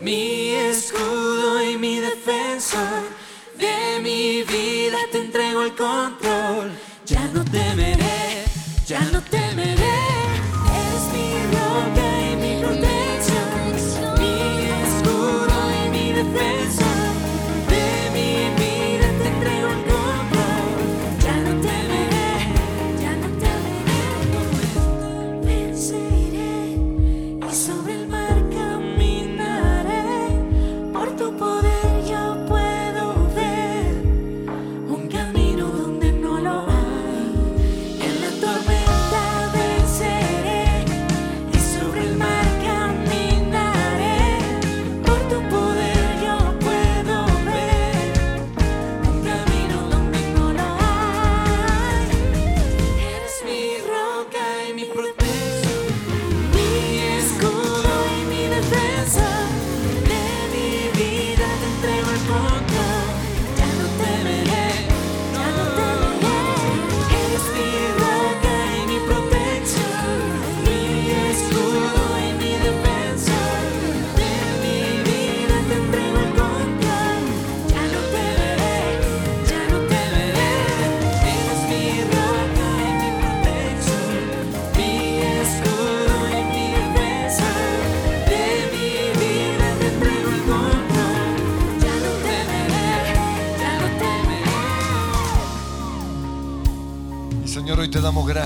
mi escudo y mi defensor. De mi vida te entrego el control.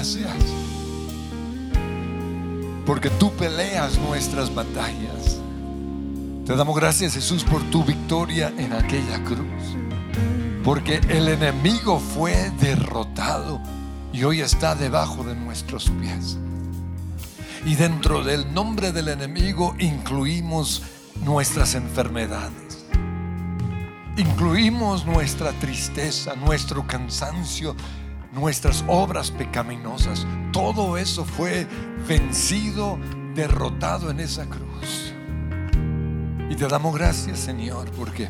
Gracias. Porque tú peleas nuestras batallas. Te damos gracias, Jesús, por tu victoria en aquella cruz. Porque el enemigo fue derrotado y hoy está debajo de nuestros pies. Y dentro del nombre del enemigo incluimos nuestras enfermedades. Incluimos nuestra tristeza, nuestro cansancio, nuestras obras pecaminosas. Todo eso fue vencido, derrotado en esa cruz. Y te damos gracias, Señor, porque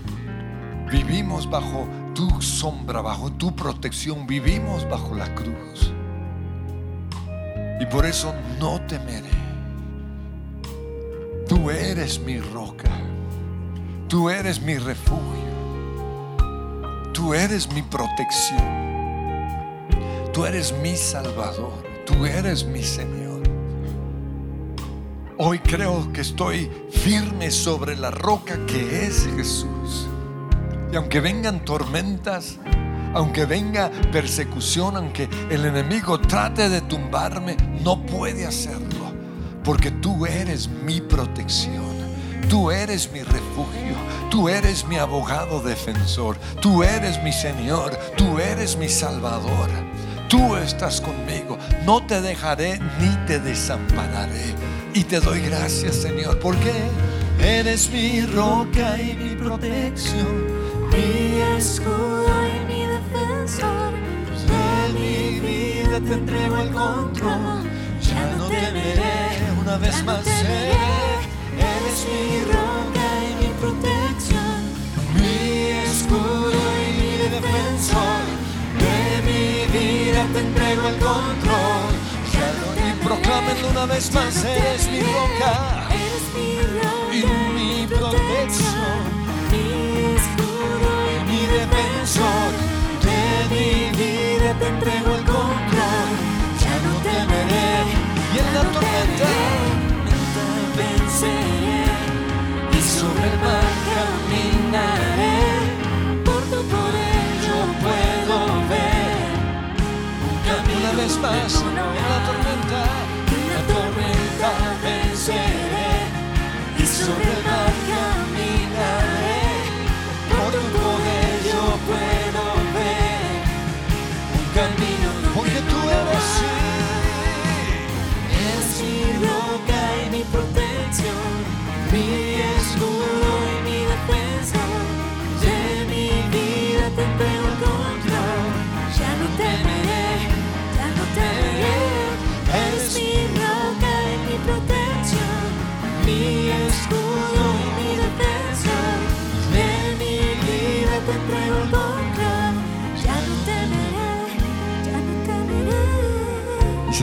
vivimos bajo tu sombra, bajo tu protección, vivimos bajo la cruz. Y por eso no temeré. Tú eres mi roca. Tú eres mi refugio. Tú eres mi protección. Tú eres mi Salvador. Tú eres mi Señor. Hoy creo que estoy firme sobre la roca que es Jesús. Y aunque vengan tormentas, aunque venga persecución, aunque el enemigo trate de tumbarme, no puede hacerlo. Porque tú eres mi protección. Tú eres mi refugio. Tú eres mi abogado defensor. Tú eres mi Señor. Tú eres mi Salvador. Tú estás conmigo. No te dejaré ni te desampararé. Y te doy gracias, Señor. ¿Por qué? Eres mi roca y mi protección, mi escudo y mi defensor. de mi vida te entrego el control. Ya no temeré, una vez más seré. Eres mi roca entrego el control. Y proclámenlo una vez más, eres mi roca Eres mi roca y mi protección. mi escudo y mi defensor, de mi vida te entrego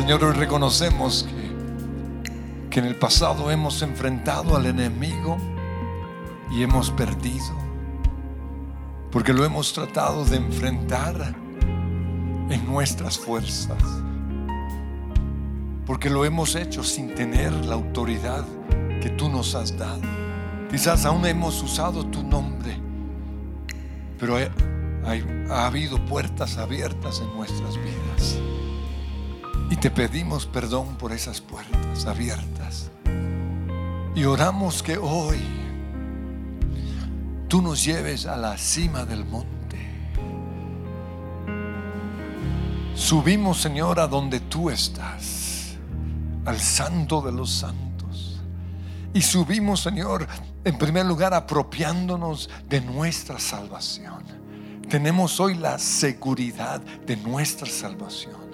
Señor, hoy reconocemos que, en el pasado hemos enfrentado al enemigo y hemos perdido, porque lo hemos tratado de enfrentar en nuestras fuerzas. porque lo hemos hecho sin tener la autoridad que tú nos has dado. Quizás aún hemos usado tu nombre, pero ha habido puertas abiertas en nuestras vidas. Y te pedimos perdón por esas puertas abiertas. Y oramos que hoy tú nos lleves a la cima del monte. Subimos, Señor, a donde tú estás, al santo de los santos. Y subimos, Señor, en primer lugar apropiándonos de nuestra salvación. Tenemos hoy la seguridad de nuestra salvación.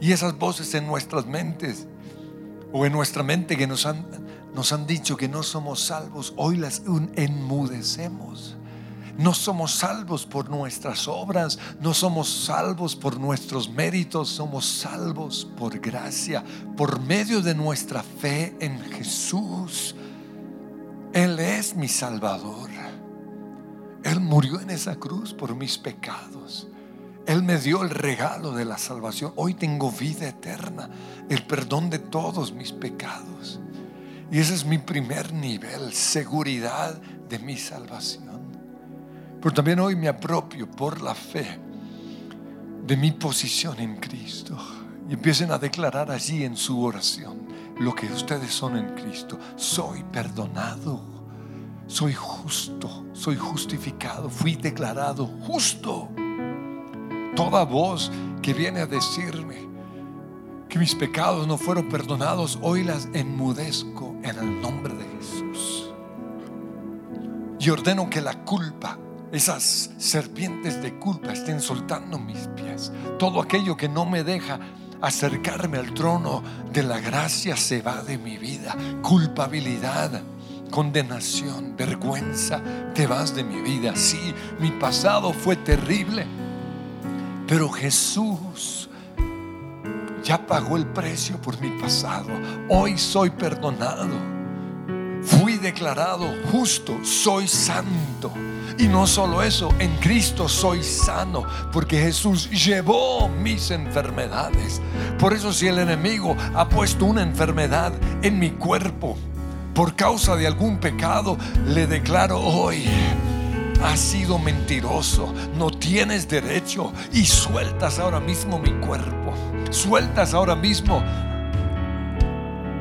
Y esas voces en nuestras mentes o en nuestra mente que nos han, nos han dicho que no somos salvos, hoy las enmudecemos. No somos salvos por nuestras obras, no somos salvos por nuestros méritos, somos salvos por gracia, por medio de nuestra fe en Jesús. Él es mi Salvador. Él murió en esa cruz por mis pecados. Él me dio el regalo de la salvación. Hoy tengo vida eterna, el perdón de todos mis pecados. Y ese es mi primer nivel, seguridad de mi salvación. Pero también hoy me apropio por la fe de mi posición en Cristo. Y empiecen a declarar allí en su oración lo que ustedes son en Cristo. Soy perdonado, soy justo, soy justificado, fui declarado justo. Toda voz que viene a decirme que mis pecados no fueron perdonados, hoy las enmudezco en el nombre de Jesús. Y ordeno que la culpa, esas serpientes de culpa estén soltando mis pies. Todo aquello que no me deja acercarme al trono de la gracia se va de mi vida. Culpabilidad, condenación, vergüenza, te vas de mi vida. Sí, mi pasado fue terrible, pero Jesús ya pagó el precio por mi pasado. Hoy soy perdonado. Fui declarado justo, soy santo. Y no solo eso, en Cristo soy sano, porque Jesús llevó mis enfermedades. Por eso si el enemigo ha puesto una enfermedad en mi cuerpo por causa de algún pecado, le declaro hoy, has sido mentiroso, no tienes derecho. Y sueltas ahora mismo mi cuerpo, sueltas ahora mismo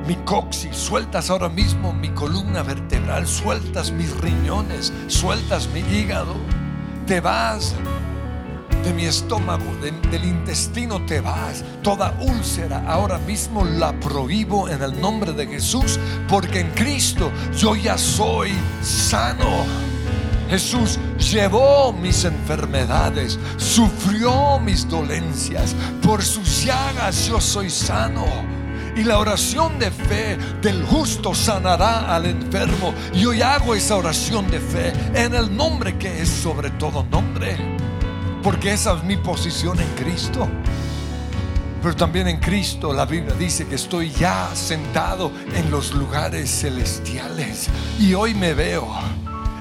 mi coxis, sueltas ahora mismo mi columna vertebral, sueltas mis riñones, sueltas mi hígado, te vas de mi estómago, de- del intestino te vas. Toda úlcera ahora mismo la prohíbo en el nombre de Jesús, porque en Cristo yo ya soy sano. Jesús llevó mis enfermedades, sufrió mis dolencias, por sus llagas yo soy sano. Y la oración de fe del justo sanará al enfermo. Y hoy hago esa oración de fe en el nombre que es sobre todo nombre. Porque esa es mi posición en Cristo. Pero también en Cristo la Biblia dice que estoy ya sentado en los lugares celestiales. Y hoy me veo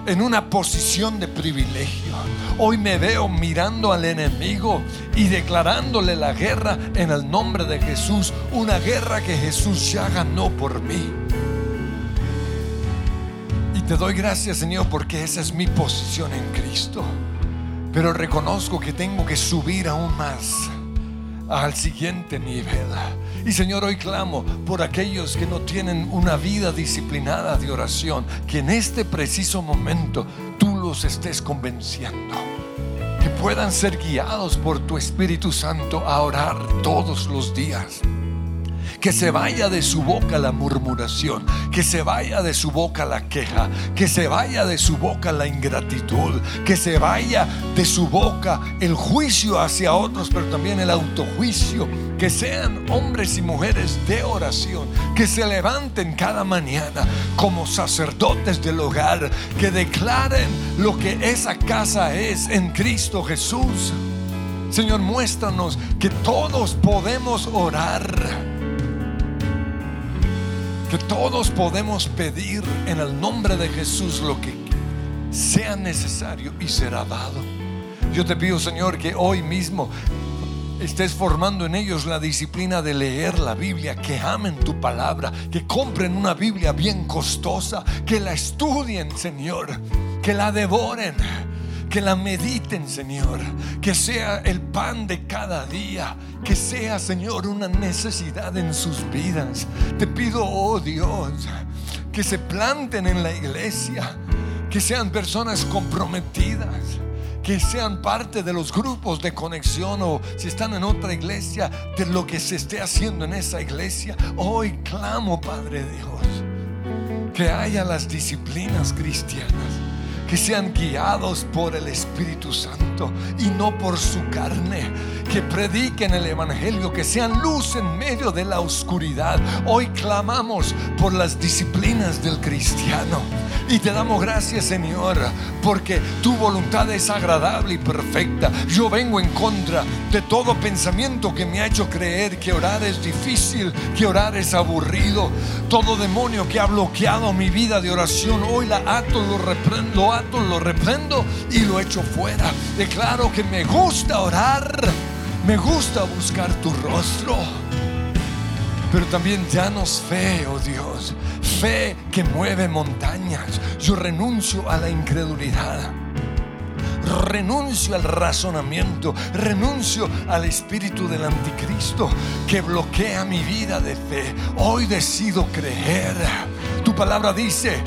en una posición de privilegio. Hoy me veo mirando al enemigo y declarándole la guerra en el nombre de Jesús. Una guerra que Jesús ya ganó por mí. Y te doy gracias Señor porque esa es mi posición en Cristo. Pero reconozco que tengo que subir aún más al siguiente nivel. Y Señor, hoy clamo por aquellos que no tienen una vida disciplinada de oración, que en este preciso momento tú los estés convenciendo. Que puedan ser guiados por tu Espíritu Santo a orar todos los días. Que se vaya de su boca la murmuración, que se vaya de su boca la queja, que se vaya de su boca la ingratitud, que se vaya de su boca el juicio hacia otros, pero también el autojuicio. Que sean hombres y mujeres de oración, que se levanten cada mañana como sacerdotes del hogar, que declaren lo que esa casa es en Cristo Jesús. Señor, muéstranos que todos podemos orar que todos podemos pedir en el nombre de Jesús lo que sea necesario y será dado. Yo te pido, Señor, que hoy mismo estés formando en ellos la disciplina de leer la Biblia, que amen tu palabra, que compren una Biblia bien costosa, que la estudien, Señor, que la devoren que la mediten, Señor, que sea el pan de cada día, que sea, Señor, una necesidad en sus vidas. Te pido, oh Dios, que se planten en la iglesia, que sean personas comprometidas. Que sean parte de los grupos de conexión o si están en otra iglesia, de lo que se esté haciendo en esa iglesia. Hoy clamo, Padre Dios, que haya las disciplinas cristianas que sean guiados por el Espíritu Santo y no por su carne, que prediquen el Evangelio, que sean luz en medio de la oscuridad. Hoy clamamos por las disciplinas del cristiano y te damos gracias Señor, porque tu voluntad es agradable y perfecta. Yo vengo en contra de todo pensamiento que me ha hecho creer que orar es difícil, que orar es aburrido. Todo demonio que ha bloqueado mi vida de oración, hoy la ato, lo reprendo, lo reprendo y lo echo fuera. Declaro que me gusta orar, me gusta buscar tu rostro. Pero también danos fe, oh Dios, fe que mueve montañas. Yo renuncio a la incredulidad. Renuncio al razonamiento, renuncio al espíritu del anticristo que bloquea mi vida de fe. Hoy decido creer. Tu palabra dice,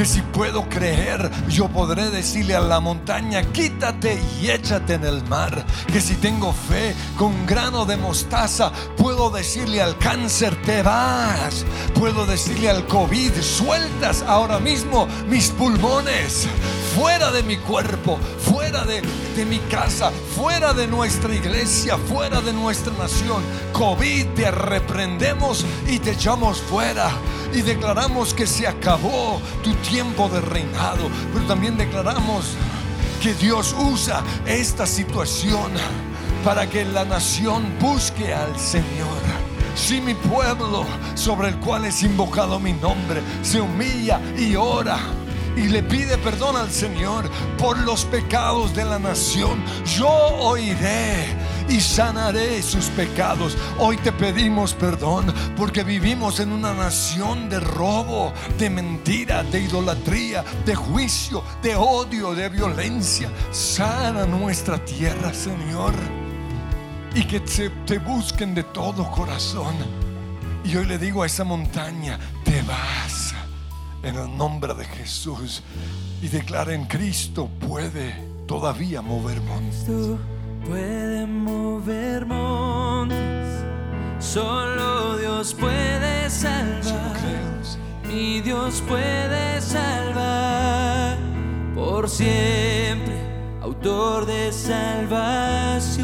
que si puedo creer, yo podré decirle a la montaña, quítate y échate en el mar. Que si tengo fe con grano de mostaza, puedo decirle al cáncer, te vas. Puedo decirle al COVID, sueltas ahora mismo mis pulmones, fuera de mi cuerpo, fuera de, mi casa, fuera de nuestra iglesia, fuera de nuestra nación. COVID, te reprendemos y te echamos fuera y declaramos que se acabó tu tiempo de reinado, pero también declaramos que Dios usa esta situación para que la nación busque al Señor. Si mi pueblo sobre el cual es invocado mi nombre se humilla y ora y le pide perdón al Señor por los pecados de la nación, yo oiré y sanaré sus pecados. Hoy te pedimos perdón porque vivimos en una nación de robo, de mentira, de idolatría, de juicio, de odio, de violencia. Sana nuestra tierra, Señor. Y que te, te busquen de todo corazón. Y hoy le digo a esa montaña, te vas en el nombre de Jesús. Y declara en Cristo puede todavía mover montes. Tú puede mover montes, solo Dios puede salvar. Mi Dios puede salvar por siempre, autor de salvación.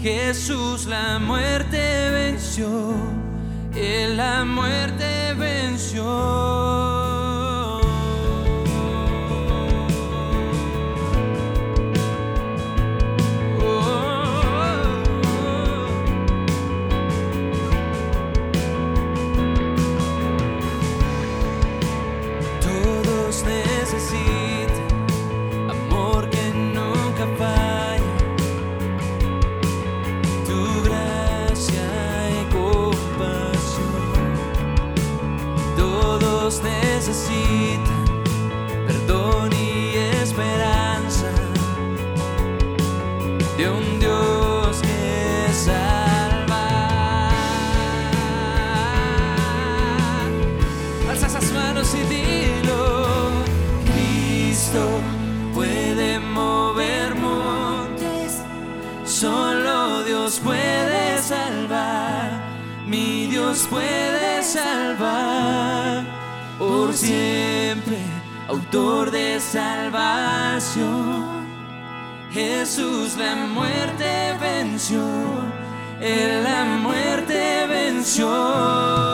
Jesús la muerte venció, Él la muerte venció. Siempre, autor de salvación. Jesús la muerte venció. Él la muerte venció.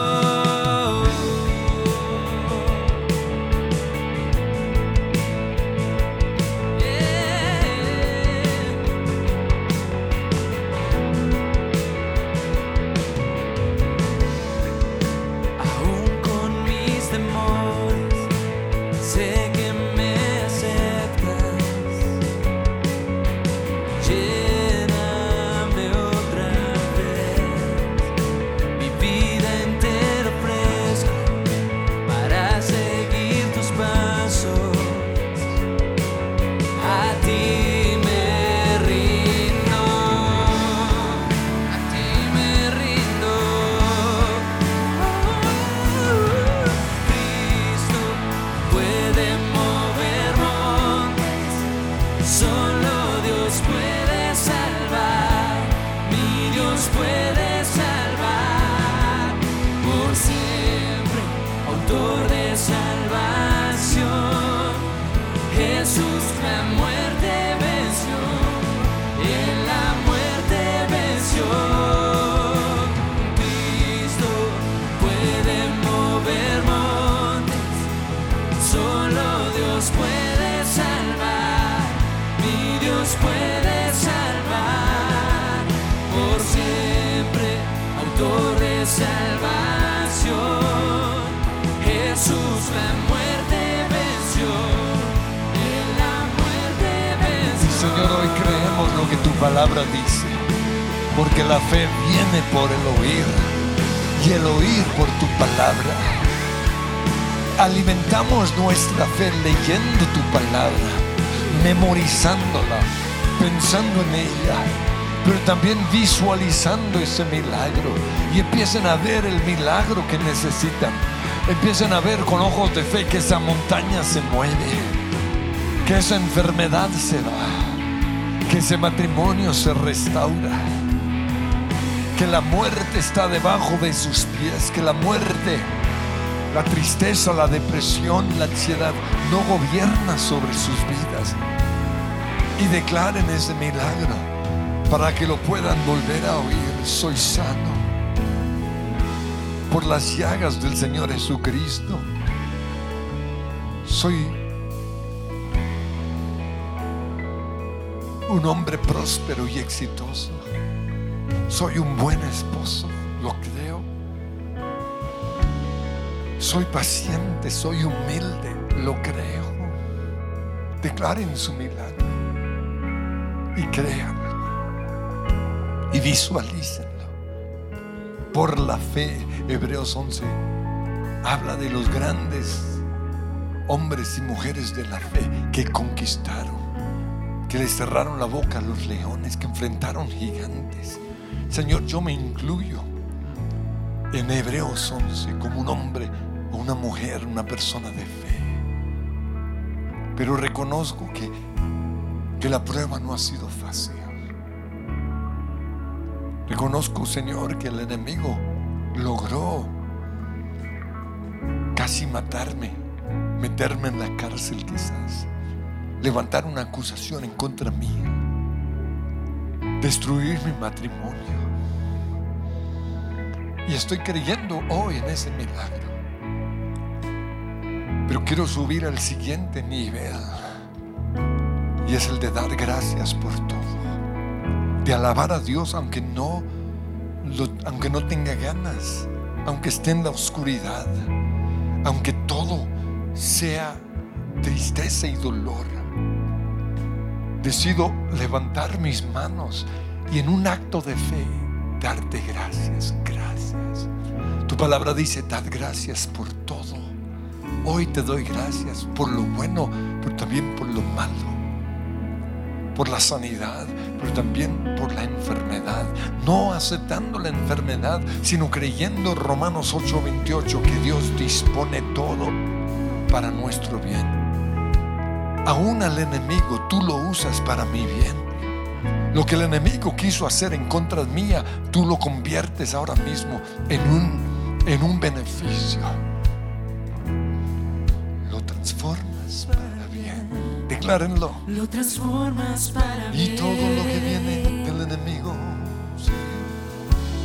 También visualizando ese milagro y empiezan a ver el milagro que necesitan. Empiezan a ver con ojos de fe que esa montaña se mueve, que esa enfermedad se va, que ese matrimonio se restaura, que la muerte está debajo de sus pies, que la muerte, la tristeza, la depresión, la ansiedad no gobierna sobre sus vidas. Y declaren ese milagro para que lo puedan volver a oír. Soy sano por las llagas del Señor Jesucristo. Soy un hombre próspero y exitoso. Soy un buen esposo, lo creo. Soy paciente, soy humilde, lo creo. Declaren su milagro y créanlo y visualícenlo. Por la fe, Hebreos 11 habla de los grandes hombres y mujeres de la fe que conquistaron, que les cerraron la boca a los leones, que enfrentaron gigantes. Señor, yo me incluyo en Hebreos 11 como un hombre o una mujer, una persona de fe. Pero reconozco que que la prueba no ha sido fácil. Reconozco, Señor, que el enemigo logró casi matarme, meterme en la cárcel quizás, levantar una acusación en contra mía, destruir mi matrimonio. Y estoy creyendo hoy en ese milagro. Pero quiero subir al siguiente nivel. Y es el de dar gracias por todo. De alabar a Dios aunque no, aunque no tenga ganas. Aunque esté en la oscuridad. Aunque todo sea tristeza y dolor. Decido levantar mis manos y en un acto de fe darte gracias, gracias. Tu palabra dice, dad gracias por todo. Hoy te doy gracias por lo bueno, pero también por lo malo. Por la sanidad, pero también por la enfermedad. No aceptando la enfermedad, sino creyendo Romanos 8:28 que Dios dispone todo para nuestro bien. Aún al enemigo tú lo usas para mi bien. Lo que el enemigo quiso hacer en contra mía, tú lo conviertes ahora mismo en un, en un beneficio. Lo transformas. Declárenlo. Lo transformas para Y todo lo que viene del enemigo. sí.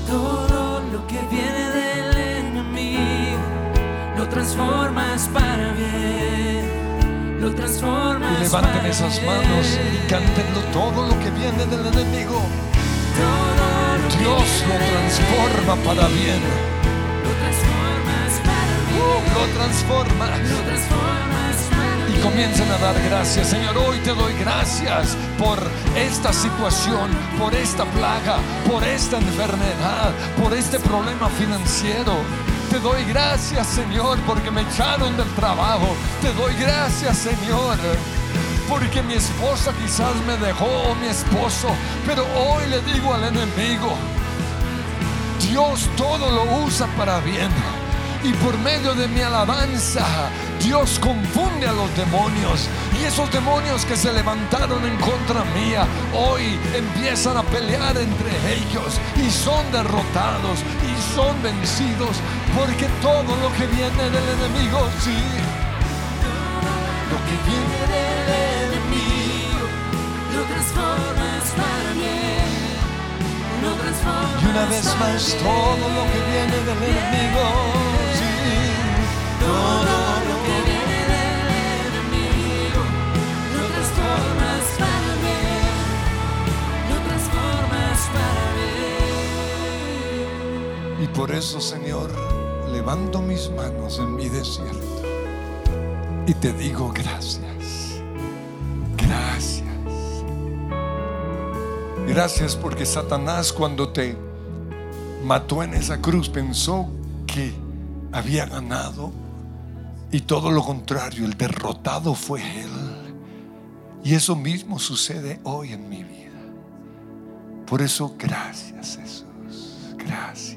Todo lo que viene del enemigo lo transformas para bien. Lo transformas Y levanten para esas manos y cántenlo todo lo que viene del enemigo. Todo lo que Dios lo transforma para bien. Lo transformas para bien. Lo transforma. Lo transformas para. Comiencen a dar gracias. Señor, hoy te doy gracias por esta situación, por esta plaga, por esta enfermedad, por este problema financiero. Te doy gracias, Señor, porque me echaron del trabajo. Te doy gracias, Señor. Porque mi esposa quizás me dejó, o mi esposo, pero hoy le digo al enemigo, Dios todo lo usa para bien. Y por medio de mi alabanza, Dios confunde a los demonios. Y esos demonios que se levantaron en contra mía, hoy empiezan a pelear entre ellos. Y son derrotados y son vencidos. Porque todo lo que viene del enemigo, sí. Lo que viene del enemigo. Lo transformas para bien. Lo transformas Y una vez más, todo lo que viene del enemigo, sí. Todo por eso, Señor, levanto mis manos en mi desierto y te digo gracias. Gracias. Gracias porque Satanás cuando te mató en esa cruz pensó que había ganado y todo lo contrario, el derrotado fue él. Y eso mismo sucede hoy en mi vida. Por eso, gracias Jesús. Gracias.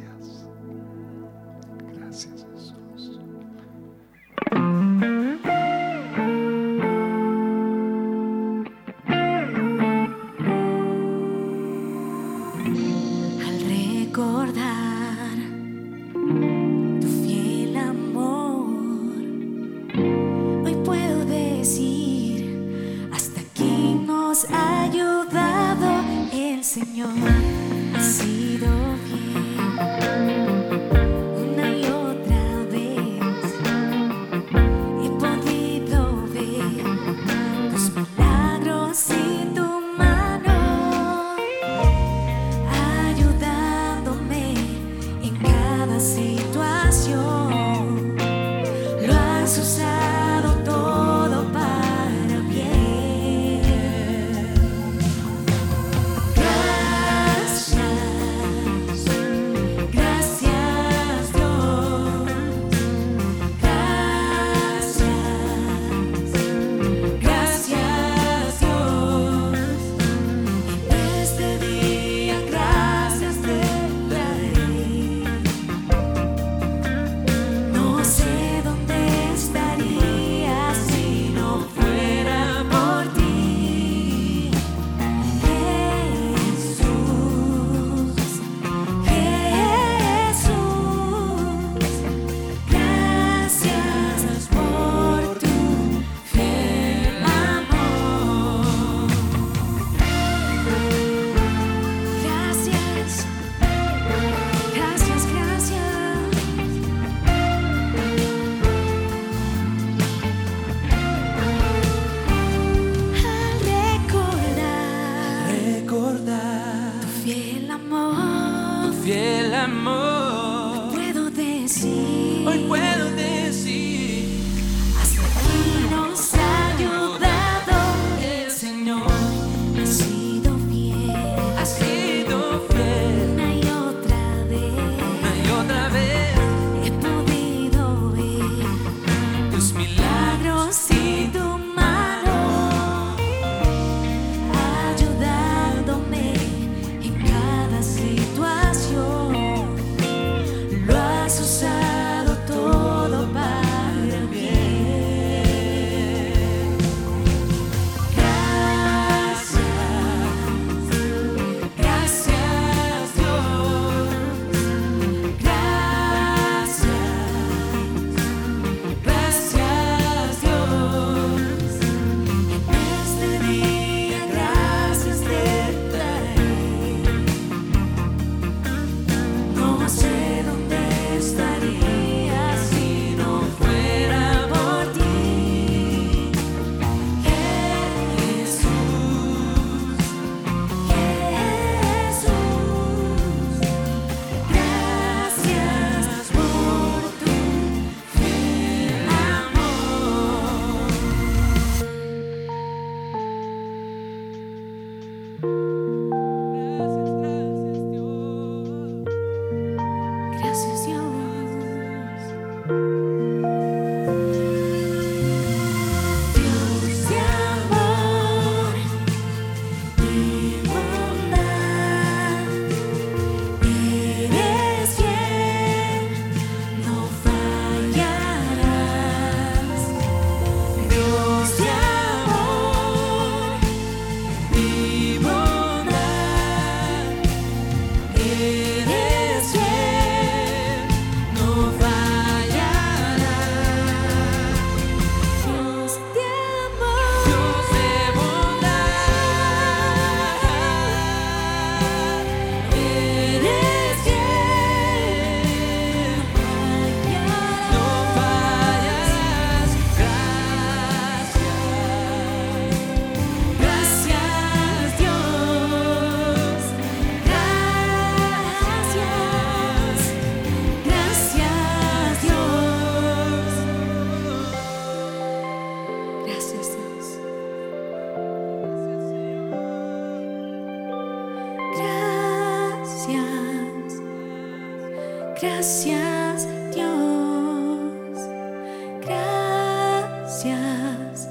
gracias,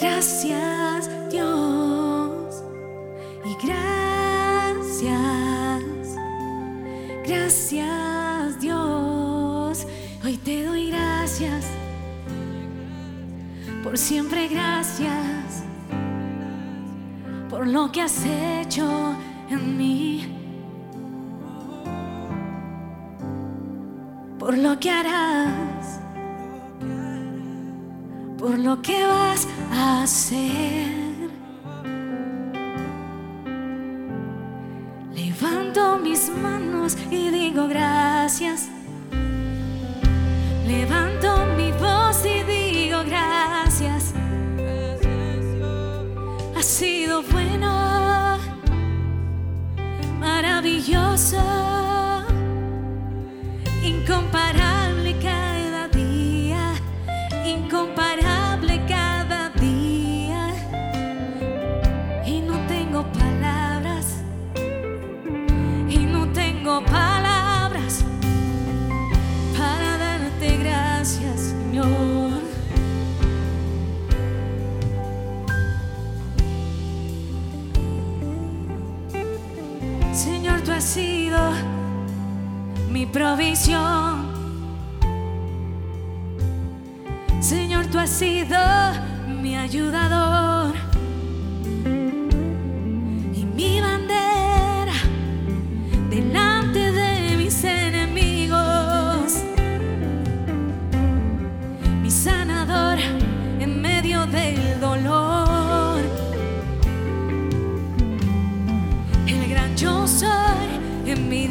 gracias Dios. Y gracias, gracias Dios. Hoy te doy gracias, por siempre gracias, por lo que has hecho en mí. Por lo que harás lo que vas a hacer.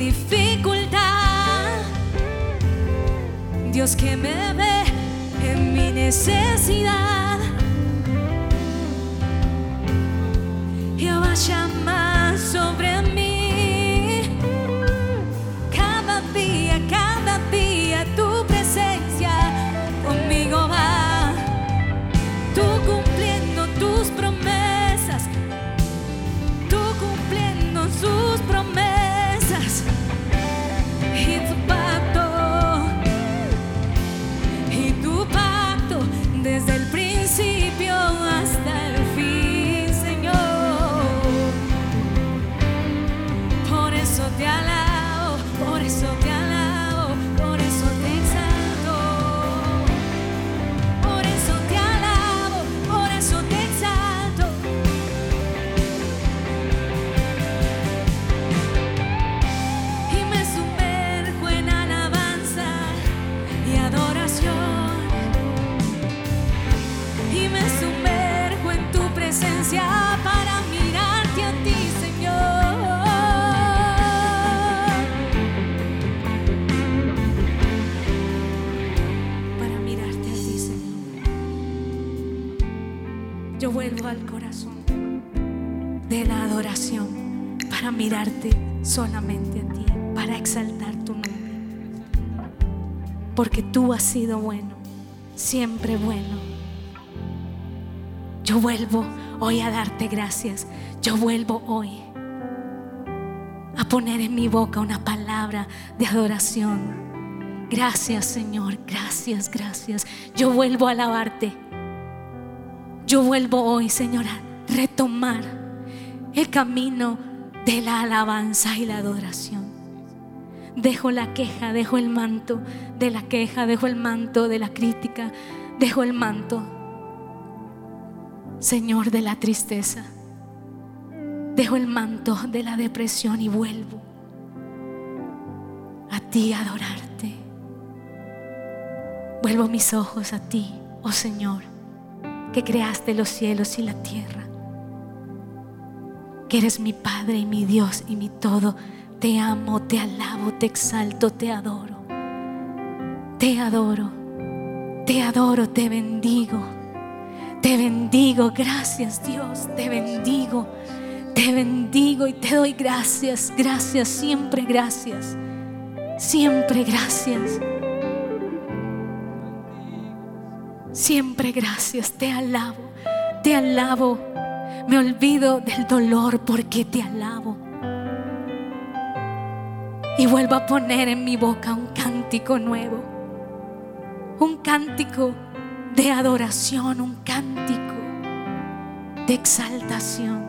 dificultad. Dios que me ve en mi necesidad. yo Jehová llama sobre mirarte solamente a ti, para exaltar tu nombre. Porque tú has sido bueno, siempre bueno. Yo vuelvo hoy a darte gracias. Yo vuelvo hoy a poner en mi boca una palabra de adoración. Gracias Señor, gracias, gracias. Yo vuelvo a alabarte. Yo vuelvo hoy, Señor, a retomar el camino de la alabanza y la adoración. Dejo la queja, dejo el manto de la queja, dejo el manto de la crítica, dejo el manto, Señor, de la tristeza. Dejo el manto de la depresión y vuelvo a ti a adorarte. Vuelvo mis ojos a ti, oh Señor, que creaste los cielos y la tierra, que eres mi Padre y mi Dios y mi todo. Te amo, te alabo, te exalto, te adoro. Te adoro, te adoro, te bendigo. Te bendigo, gracias Dios, te bendigo. Te bendigo y te doy gracias, gracias, siempre gracias. Siempre gracias. Siempre gracias, te alabo, te alabo. Me olvido del dolor porque te alabo. Y vuelvo a poner en mi boca un cántico nuevo. Un cántico de adoración, un cántico de exaltación.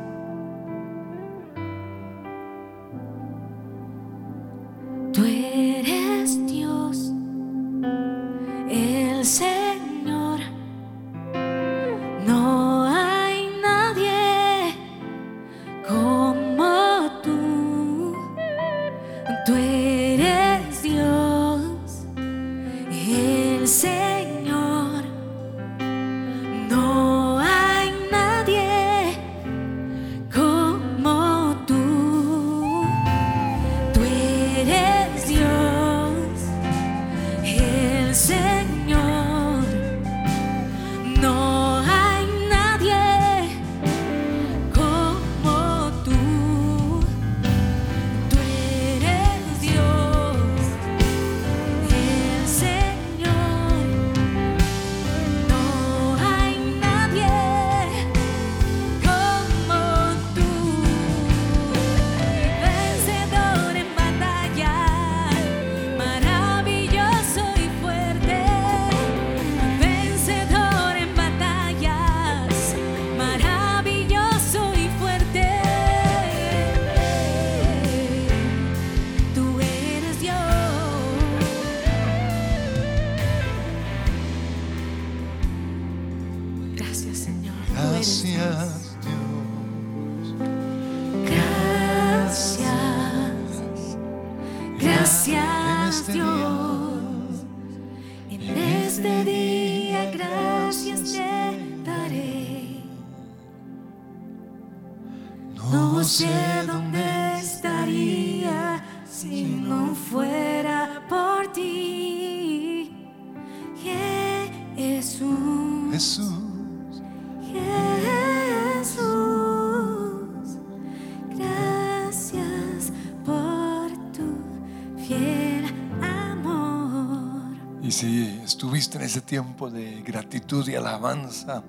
En ese tiempo de gratitud y alabanza,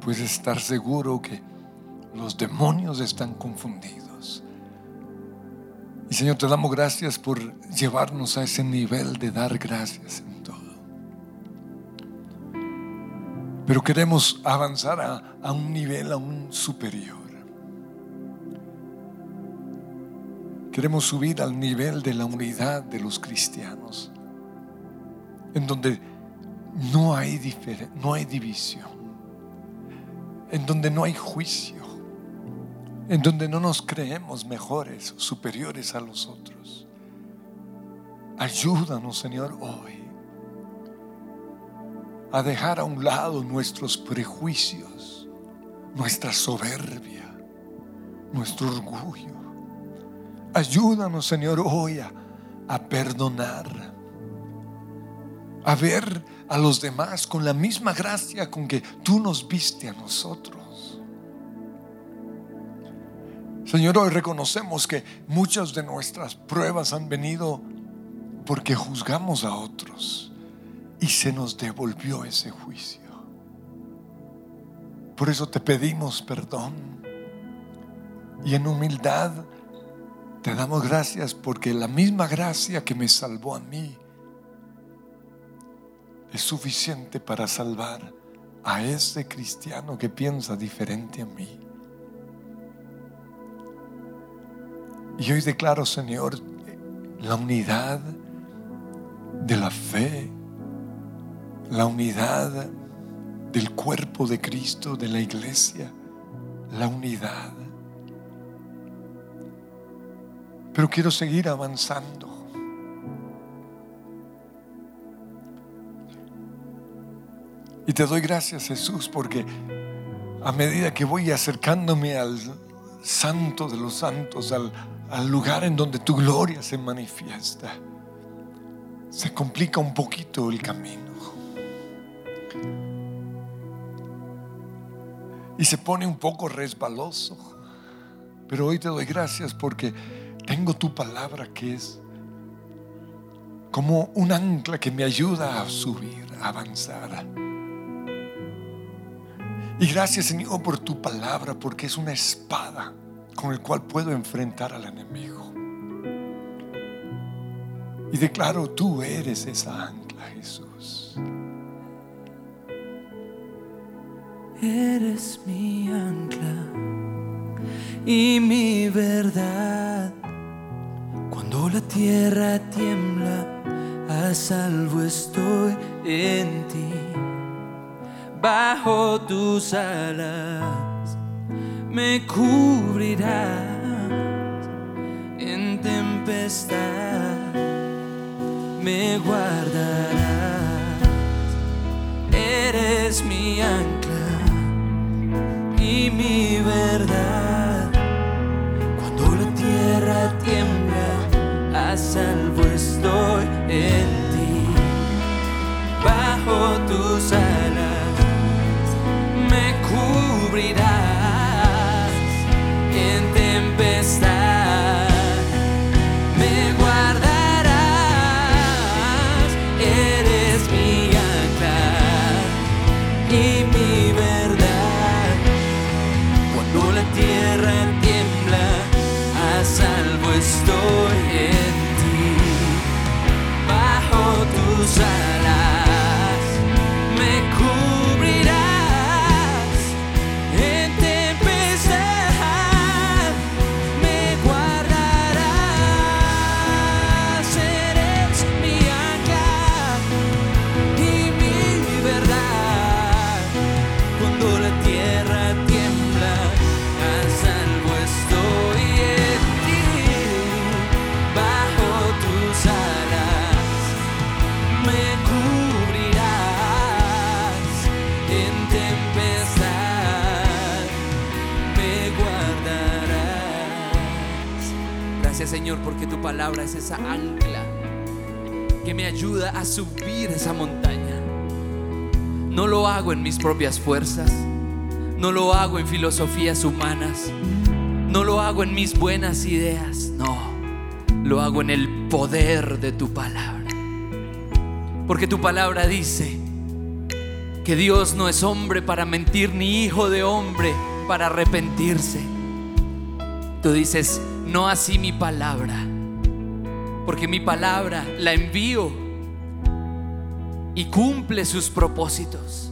puedes estar seguro que los demonios están confundidos. Y Señor, te damos gracias por llevarnos a ese nivel de dar gracias en todo. Pero queremos avanzar a, un nivel aún superior. Queremos subir al nivel de la unidad de los cristianos, en donde no hay, no hay división, en donde no hay juicio, en donde no nos creemos mejores, superiores a los otros. Ayúdanos, Señor, hoy a dejar a un lado nuestros prejuicios, nuestra soberbia, nuestro orgullo. Ayúdanos, Señor, hoy a, a perdonar, a ver a los demás con la misma gracia con que tú nos viste a nosotros. Señor, hoy reconocemos que muchas de nuestras pruebas han venido porque juzgamos a otros y se nos devolvió ese juicio. Por eso te pedimos perdón y en humildad te damos gracias porque la misma gracia que me salvó a mí es suficiente para salvar a ese cristiano que piensa diferente a mí. Y hoy declaro, Señor, la unidad de la fe, la unidad del cuerpo de Cristo, de la iglesia, la unidad. Pero quiero seguir avanzando. Y te doy gracias Jesús porque a medida que voy acercándome al santo de los santos, al, al lugar en donde tu gloria se manifiesta, se complica un poquito el camino. Y se pone un poco resbaloso. Pero hoy te doy gracias porque tengo tu palabra que es como un ancla que me ayuda a subir, a avanzar. Y gracias Señor por tu palabra porque es una espada con el cual puedo enfrentar al enemigo. Y declaro, tú eres esa ancla, Jesús. Eres mi ancla y mi verdad. Cuando la tierra tiembla, a salvo estoy en ti. Bajo tus alas me cubrirás en tempestad, me guardarás. Eres mi ancla y mi verdad. Cuando la tierra tiembla, a salvo estoy en ti. Bajo tus alas es esa ancla que me ayuda a subir esa montaña. No lo hago en mis propias fuerzas, no lo hago en filosofías humanas, no lo hago en mis buenas ideas, no, lo hago en el poder de tu palabra. Porque tu palabra dice que Dios no es hombre para mentir, ni hijo de hombre para arrepentirse. Tú dices, no así mi palabra, porque mi palabra la envío y cumple sus propósitos.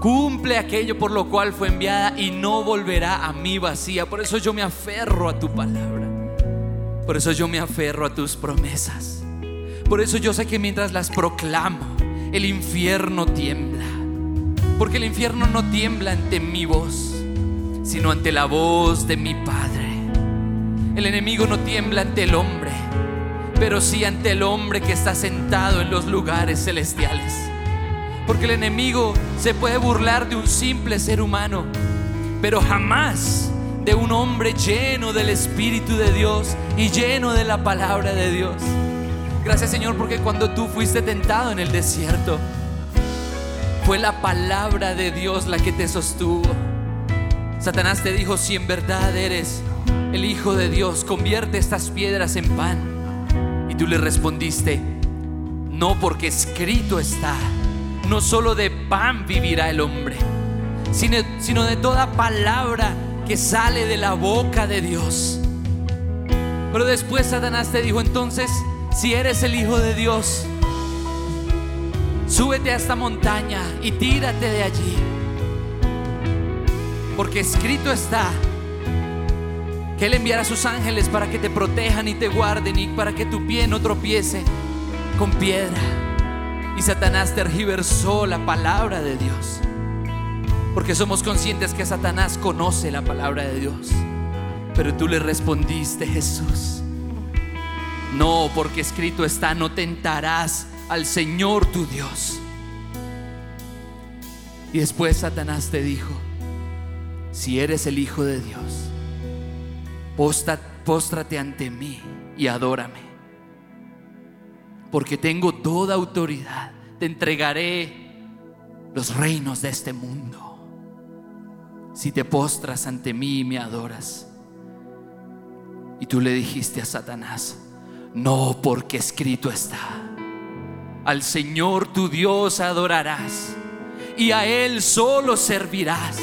Cumple aquello por lo cual fue enviada y no volverá a mí vacía. Por eso yo me aferro a tu palabra. Por eso yo me aferro a tus promesas. Por eso yo sé que mientras las proclamo, el infierno tiembla. Porque el infierno no tiembla ante mi voz, sino ante la voz de mi Padre. El enemigo no tiembla ante el hombre, pero sí ante el hombre que está sentado en los lugares celestiales. Porque el enemigo se puede burlar de un simple ser humano, pero jamás de un hombre lleno del Espíritu de Dios y lleno de la palabra de Dios. Gracias Señor porque cuando tú fuiste tentado en el desierto, fue la palabra de Dios la que te sostuvo. Satanás te dijo, si en verdad eres el Hijo de Dios, convierte estas piedras en pan. Tú le respondiste, no porque escrito está, no solo de pan vivirá el hombre, sino, sino de toda palabra que sale de la boca de Dios. Pero después Satanás te dijo, entonces, si eres el Hijo de Dios, súbete a esta montaña y tírate de allí. Porque escrito está que Él enviará a sus ángeles para que te protejan y te guarden y para que tu pie no tropiece con piedra. Y Satanás tergiversó la palabra de Dios. Porque somos conscientes que Satanás conoce la palabra de Dios. Pero tú le respondiste, Jesús. No, porque escrito está, no tentarás al Señor tu Dios. Y después Satanás te dijo, si eres el Hijo de Dios, póstrate ante mí y adórame. Porque tengo toda autoridad. Te entregaré los reinos de este mundo. Si te postras ante mí y me adoras. Y tú le dijiste a Satanás, no porque escrito está. Al Señor tu Dios adorarás y a Él solo servirás.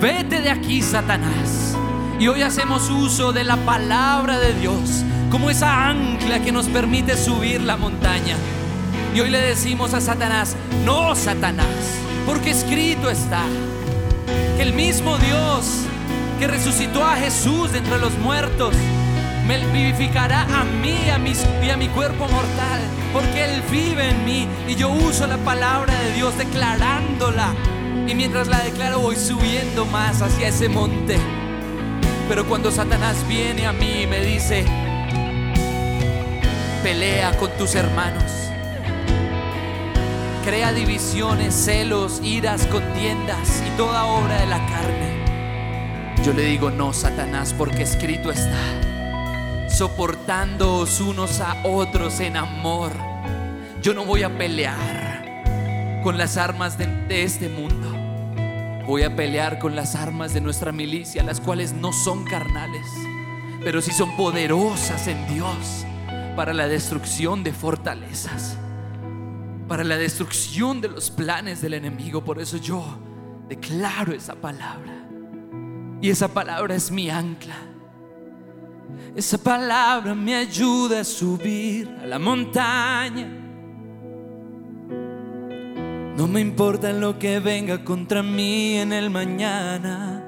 Vete de aquí, Satanás. Y hoy hacemos uso de la palabra de Dios como esa ancla que nos permite subir la montaña. Y hoy le decimos a Satanás, no, Satanás, porque escrito está que el mismo Dios que resucitó a Jesús de entre los muertos, me vivificará a mí y a mi cuerpo mortal, porque Él vive en mí y yo uso la palabra de Dios declarándola. Y mientras la declaro voy subiendo más hacia ese monte. Pero cuando Satanás viene a mí y me dice, pelea con tus hermanos, crea divisiones, celos, iras, contiendas y toda obra de la carne. Yo le digo, no, Satanás, porque escrito está, soportándoos unos a otros en amor. Yo no voy a pelear con las armas de, de este mundo. Voy a pelear con las armas de nuestra milicia, las cuales no son carnales, pero sí son poderosas en Dios para la destrucción de fortalezas, para la destrucción de los planes del enemigo. Por eso yo declaro esa palabra. Y esa palabra es mi ancla. Esa palabra me ayuda a subir a la montaña. No me importa lo que venga contra mí en el mañana.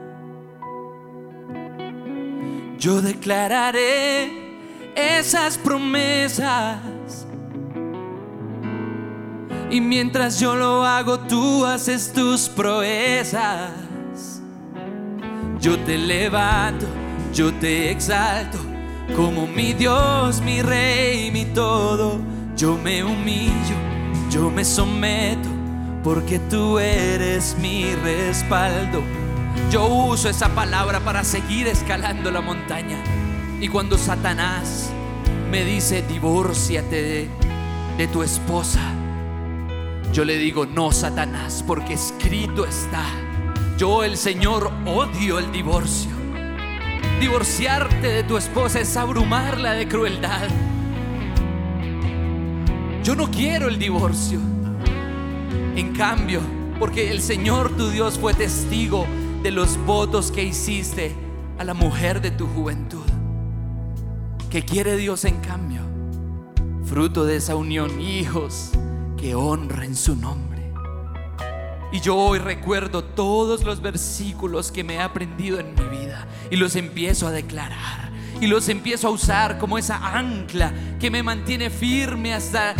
Yo declararé esas promesas. Y mientras yo lo hago, tú haces tus proezas. Yo te levanto, yo te exalto, como mi Dios, mi Rey, mi todo. Yo me humillo, yo me someto, porque tú eres mi respaldo. Yo uso esa palabra para seguir escalando la montaña. Y cuando Satanás me dice, divórciate de, de tu esposa, yo le digo, no, Satanás, porque escrito está. Yo, el Señor, odio el divorcio. Divorciarte de tu esposa es abrumarla de crueldad. Yo no quiero el divorcio. En cambio, porque el Señor tu Dios fue testigo de los votos que hiciste a la mujer de tu juventud. ¿Qué quiere Dios en cambio? Fruto de esa unión, hijos que honren su nombre. Y yo hoy recuerdo todos los versículos que me he aprendido en mi vida y los empiezo a declarar. y los empiezo a usar como esa ancla que me mantiene firme hasta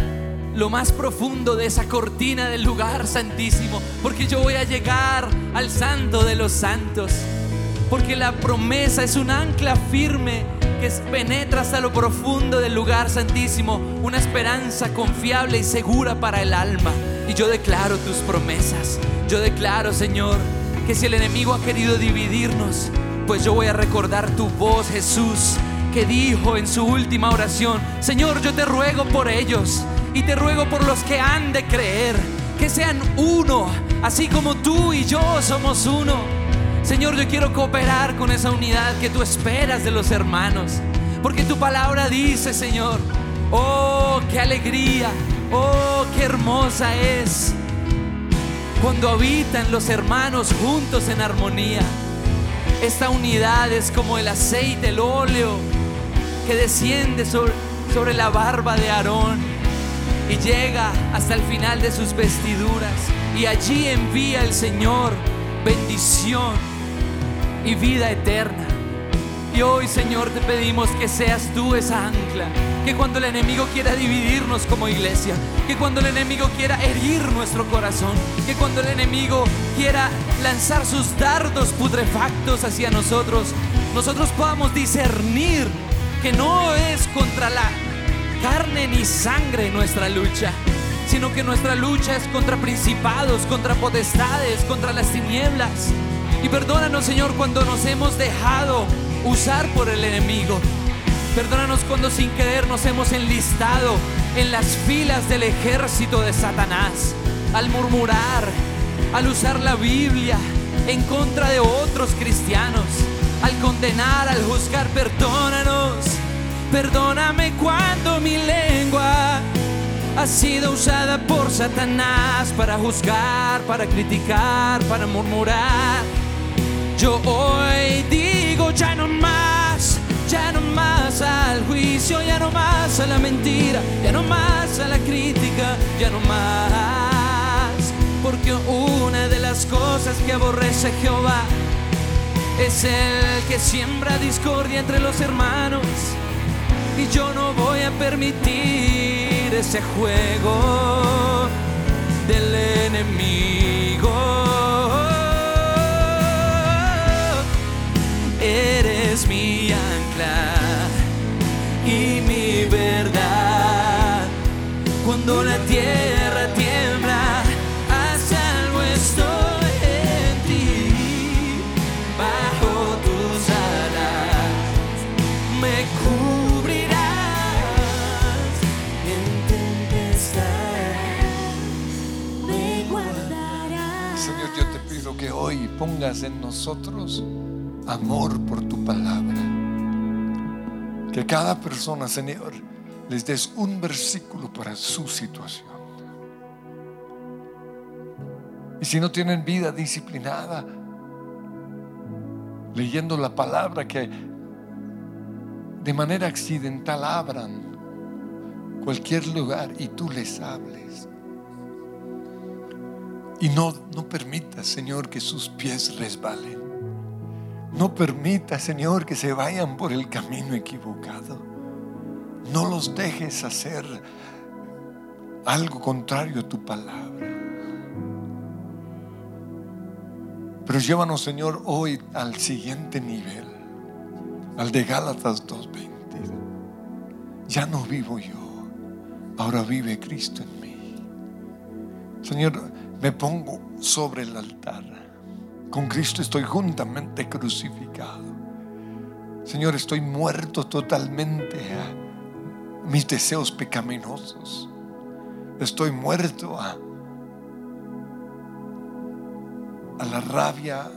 lo más profundo de esa cortina del lugar santísimo, porque yo voy a llegar al santo de los santos, porque la promesa es un ancla firme que penetra hasta lo profundo del lugar santísimo, una esperanza confiable y segura para el alma. Y yo declaro tus promesas, yo declaro, Señor, que si el enemigo ha querido dividirnos, pues yo voy a recordar tu voz, Jesús, que dijo en su última oración, Señor, yo te ruego por ellos y te ruego por los que han de creer, que sean uno, así como tú y yo somos uno. Señor, yo quiero cooperar con esa unidad que tú esperas de los hermanos, porque tu palabra dice, Señor, oh, qué alegría, oh, qué hermosa es cuando habitan los hermanos juntos en armonía. Esta unidad es como el aceite, el óleo que desciende sobre, sobre la barba de Aarón y llega hasta el final de sus vestiduras. Y allí envía el Señor bendición y vida eterna. Y hoy, Señor, te pedimos que seas tú esa ancla. Que cuando el enemigo quiera dividirnos como iglesia, que cuando el enemigo quiera herir nuestro corazón, que cuando el enemigo quiera lanzar sus dardos putrefactos hacia nosotros, nosotros podamos discernir que no es contra la carne ni sangre nuestra lucha, sino que nuestra lucha es contra principados, contra potestades, contra las tinieblas. Y perdónanos, Señor, cuando nos hemos dejado usar por el enemigo. Perdónanos cuando sin querer nos hemos enlistado en las filas del ejército de Satanás, al murmurar, al usar la Biblia en contra de otros cristianos, al condenar, al juzgar. Perdónanos, perdóname cuando mi lengua ha sido usada por Satanás para juzgar, para criticar, para murmurar. Yo hoy digo ya no más, ya no más al juicio, ya no más a la mentira, ya no más a la crítica, ya no más. Porque una de las cosas que aborrece Jehová es el que siembra discordia entre los hermanos. Y yo no voy a permitir ese juego del enemigo. Eres mi hoy pongas en nosotros amor por tu palabra. Que cada persona, Señor, les des un versículo para su situación. Y si no tienen vida disciplinada, leyendo la palabra que de manera accidental abran cualquier lugar y tú les hables. Y no, no permita, Señor, que sus pies resbalen. No permita, Señor, que se vayan por el camino equivocado. No los dejes hacer algo contrario a tu palabra. Pero llévanos, Señor, hoy al siguiente nivel, al de Gálatas 2.20. Ya no vivo yo, ahora vive Cristo en mí. Señor, me pongo sobre el altar. Con Cristo estoy juntamente crucificado. Señor, estoy muerto totalmente a mis deseos pecaminosos. Estoy muerto a, a la rabia,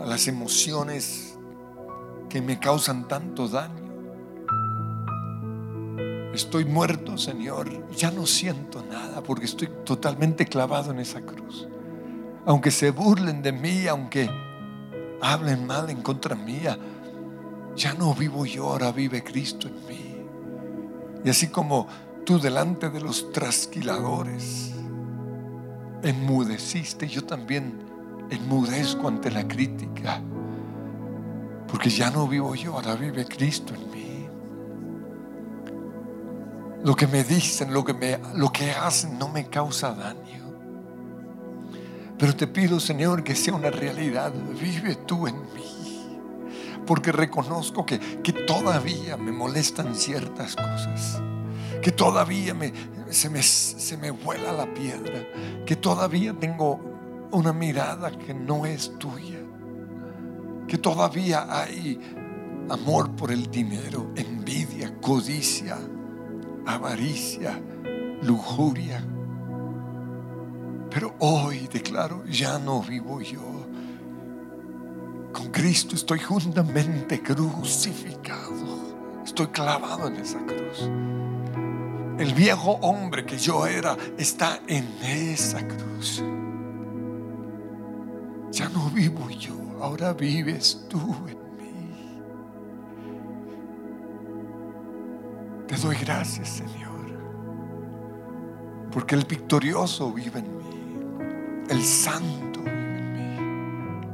a las emociones que me causan tanto daño. Estoy muerto, Señor. Ya no siento nada porque estoy totalmente clavado en esa cruz. Aunque se burlen de mí, aunque hablen mal en contra mía, ya no vivo yo, ahora vive Cristo en mí. Y así como tú delante de los trasquiladores enmudeciste, yo también enmudezco ante la crítica. Porque ya no vivo yo, ahora vive Cristo en mí. Lo que me dicen, lo que, lo que hacen no me causa daño. Pero te pido, Señor, que sea una realidad. Vive tú en mí. Porque reconozco que, que todavía me molestan ciertas cosas. Que todavía me, se, me, se me vuela la piedra. Que todavía tengo una mirada que no es tuya. Que todavía hay amor por el dinero, envidia, codicia, avaricia, lujuria. Pero hoy declaro, ya no vivo yo. Con Cristo estoy juntamente crucificado. Estoy clavado en esa cruz. El viejo hombre que yo era está en esa cruz. Ya no vivo yo, ahora vives tú Te doy gracias, Señor, porque el victorioso vive en mí, el santo vive en mí,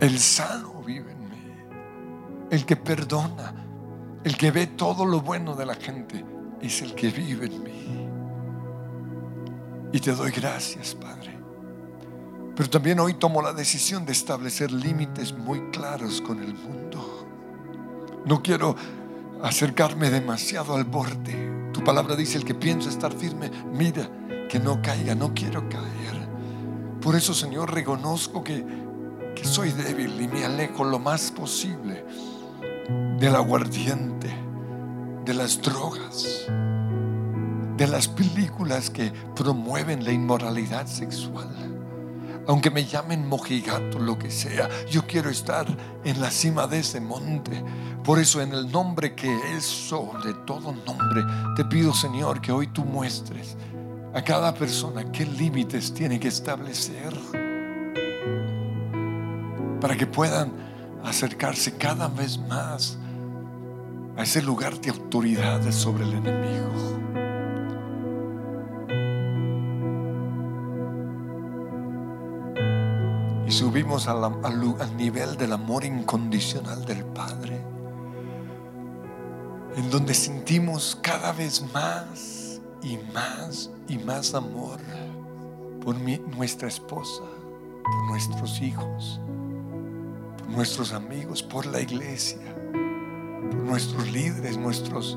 el sano vive en mí, el que perdona, el que ve todo lo bueno de la gente, es el que vive en mí. Y te doy gracias, Padre. Pero también hoy tomo la decisión de establecer límites muy claros con el mundo. No quiero acercarme demasiado al borde. Tu palabra dice, el que piensa estar firme, mira que no caiga, no quiero caer. Por eso, Señor, reconozco que, que soy débil y me alejo lo más posible del aguardiente, de las drogas, de las películas que promueven la inmoralidad sexual. Aunque me llamen mojigato, lo que sea, yo quiero estar en la cima de ese monte. Por eso en el nombre que es sobre todo nombre, te pido Señor que hoy tú muestres a cada persona qué límites tiene que establecer para que puedan acercarse cada vez más a ese lugar de autoridad sobre el enemigo. Y subimos al, nivel del amor incondicional del Padre, en donde sentimos cada vez más y más y más amor por mi- nuestra esposa, por nuestros hijos, por nuestros amigos, por la iglesia, por nuestros líderes, nuestros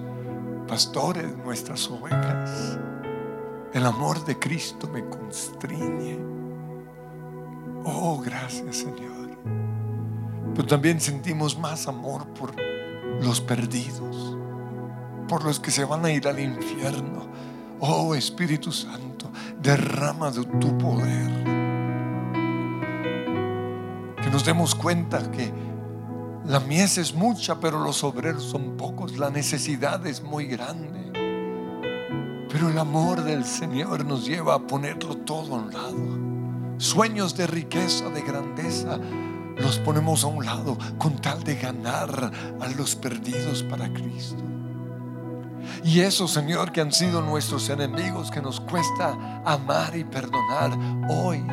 pastores, nuestras ovejas. El amor de Cristo me constriñe. Oh, gracias Señor. Pero también sentimos más amor por los perdidos, por los que se van a ir al infierno. Oh Espíritu Santo, derrama de tu poder. Que nos demos cuenta que la mies es mucha, pero los obreros son pocos. La necesidad es muy grande. Pero el amor del Señor nos lleva a ponerlo todo a un lado. Sueños de riqueza, de grandeza, los ponemos a un lado con tal de ganar a los perdidos para Cristo. Y eso, Señor, que han sido nuestros enemigos, que nos cuesta amar y perdonar, hoy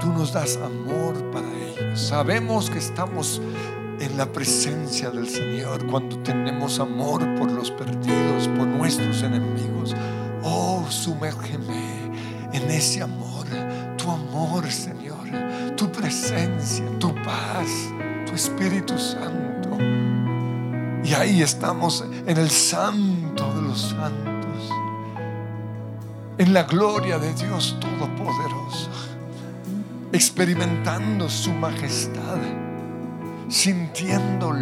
tú nos das amor para ellos. Sabemos que estamos en la presencia del Señor cuando tenemos amor por los perdidos, por nuestros enemigos. Oh, sumérgeme en ese amor, tu amor, Señor, tu presencia, tu paz, tu Espíritu Santo. Y ahí estamos en el santo de los santos, en la gloria de Dios Todopoderoso, experimentando su majestad, sintiendo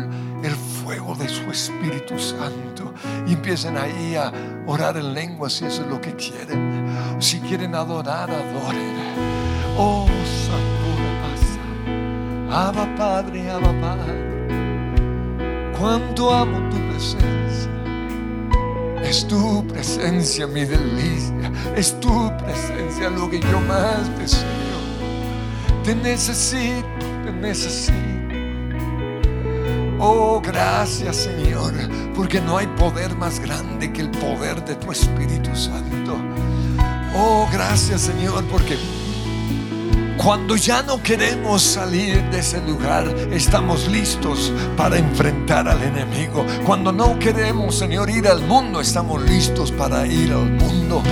fuego de su Espíritu Santo. Empiecen ahí a orar en lenguas si eso es lo que quieren. Si quieren adorar, adoren. Oh, Sakura Abba Padre, Abba Padre. Cuánto amo tu presencia. Es tu presencia mi delicia. Es tu presencia lo que yo más deseo. Te necesito, te necesito. Oh, gracias Señor, porque no hay poder más grande que el poder de tu Espíritu Santo. Oh, gracias Señor, porque Cuando ya no queremos salir de ese lugar, estamos listos para enfrentar al enemigo. Cuando no queremos, Señor, ir al mundo, estamos listos para ir al mundo.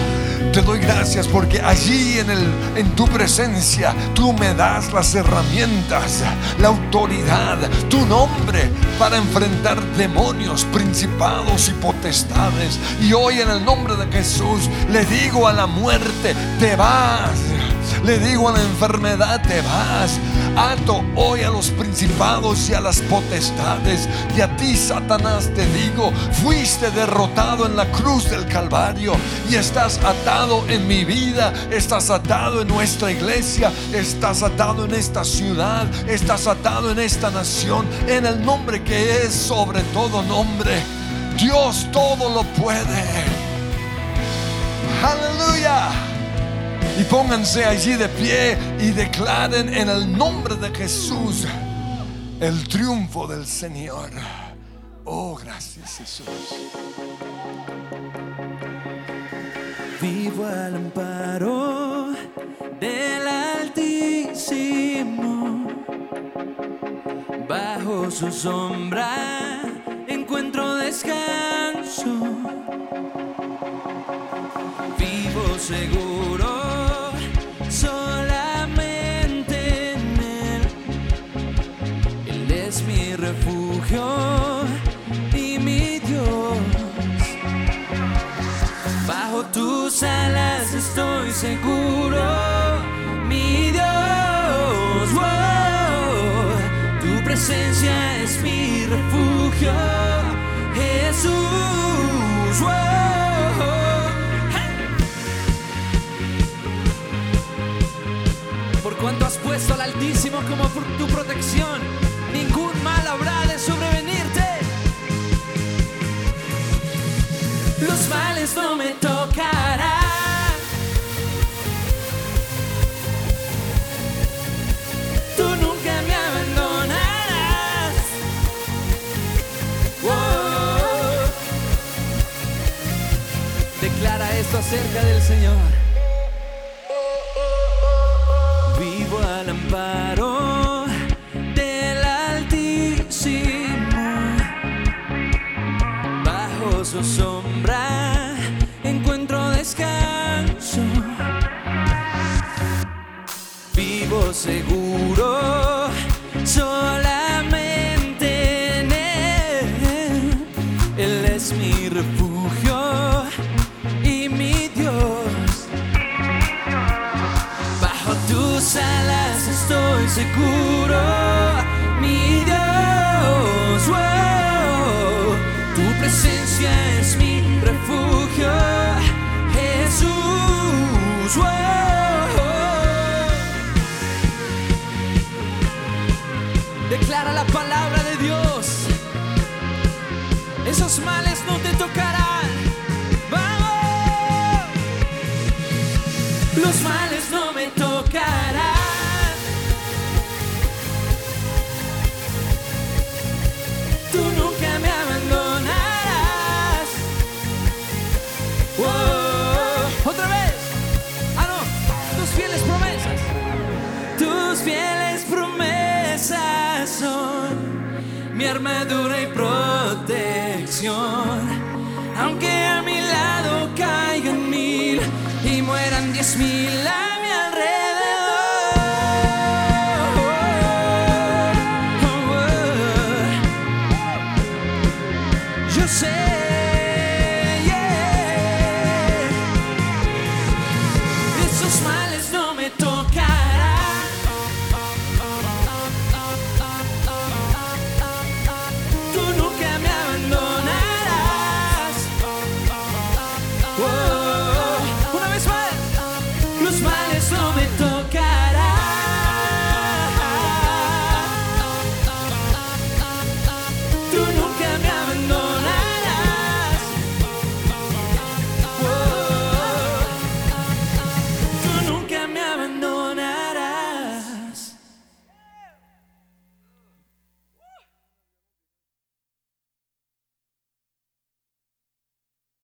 Te doy gracias porque allí en, el, en tu presencia tú me das las herramientas, la autoridad, tu nombre para enfrentar demonios, principados y potestades. Y hoy en el nombre de Jesús le digo a la muerte, te vas. Le digo a la enfermedad, te vas. Ato hoy a los principados y a las potestades. Y a ti, Satanás, te digo, fuiste derrotado en la cruz del Calvario. Y estás atado en mi vida, estás atado en nuestra iglesia, estás atado en esta ciudad, estás atado en esta nación, en el nombre que es sobre todo nombre. Dios todo lo puede. Aleluya. Y pónganse allí de pie y declaren en el nombre de Jesús el triunfo del Señor. Oh, gracias Jesús. Vivo al amparo del Altísimo. Bajo su sombra encuentro descanso. Vivo seguro refugio y mi Dios. Bajo tus alas estoy seguro, mi Dios. Tu presencia es mi refugio, Jesús. Por cuanto has puesto al Altísimo como tu protección, Los males no me tocarán. Tú nunca me abandonarás. Wow. Declara esto acerca del Señor. Seguro solamente en Él. Él es mi refugio y mi Dios. Bajo tus alas estoy seguro, mi Dios. wow. Tu presencia Esos males no te tocarán. ¡Vamos! Los males no me tocarán. Tú nunca me abandonarás. Otra vez. Ah, no. Tus fieles promesas. Tus fieles promesas son mi armadura y